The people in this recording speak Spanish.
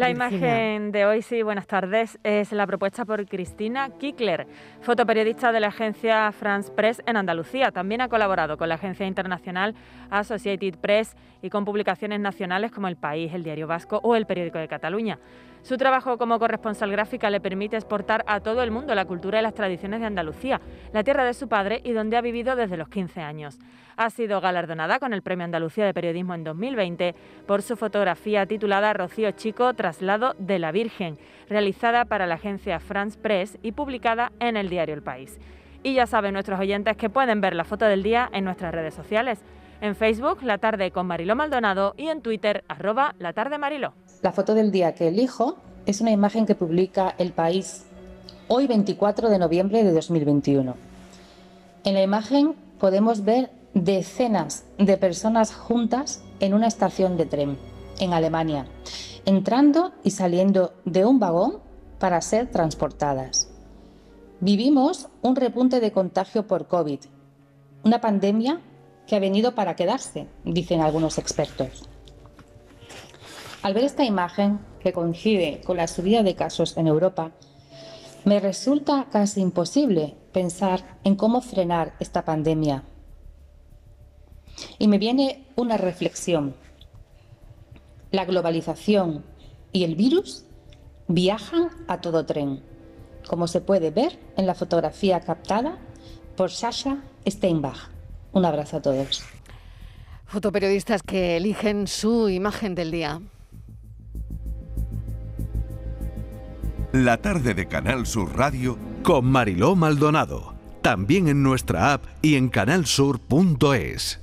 La imagen de hoy, sí, buenas tardes, es la propuesta por Cristina Kickler, fotoperiodista de la agencia France Press en Andalucía. También ha colaborado con la agencia internacional Associated Press y con publicaciones nacionales como El País, El Diario Vasco o El Periódico de Cataluña. Su trabajo como corresponsal gráfica le permite exportar a todo el mundo la cultura y las tradiciones de Andalucía, la tierra de su padre y donde ha vivido desde los 15 años. Ha sido galardonada con el Premio Andalucía de Periodismo en 2020 por su fotografía titulada Rocío Chico, Traslado de la Virgen, realizada para la agencia France Press y publicada en el diario El País. Y ya saben nuestros oyentes que pueden ver la foto del día en nuestras redes sociales. En Facebook, La Tarde con Mariló Maldonado y en Twitter, arroba La Tarde Mariló. La foto del día que elijo es una imagen que publica El País hoy 24 de noviembre de 2021. En la imagen podemos ver decenas de personas juntas en una estación de tren en Alemania, entrando y saliendo de un vagón para ser transportadas. Vivimos un repunte de contagio por COVID, una pandemia que ha venido para quedarse, dicen algunos expertos. Al ver esta imagen, que coincide con la subida de casos en Europa, me resulta casi imposible pensar en cómo frenar esta pandemia. Y me viene una reflexión. La globalización y el virus viajan a todo tren, como se puede ver en la fotografía captada por Sasha Steinbach. Un abrazo a todos. Fotoperiodistas que eligen su imagen del día. La tarde de Canal Sur Radio con Mariló Maldonado. También en nuestra app y en canalsur.es.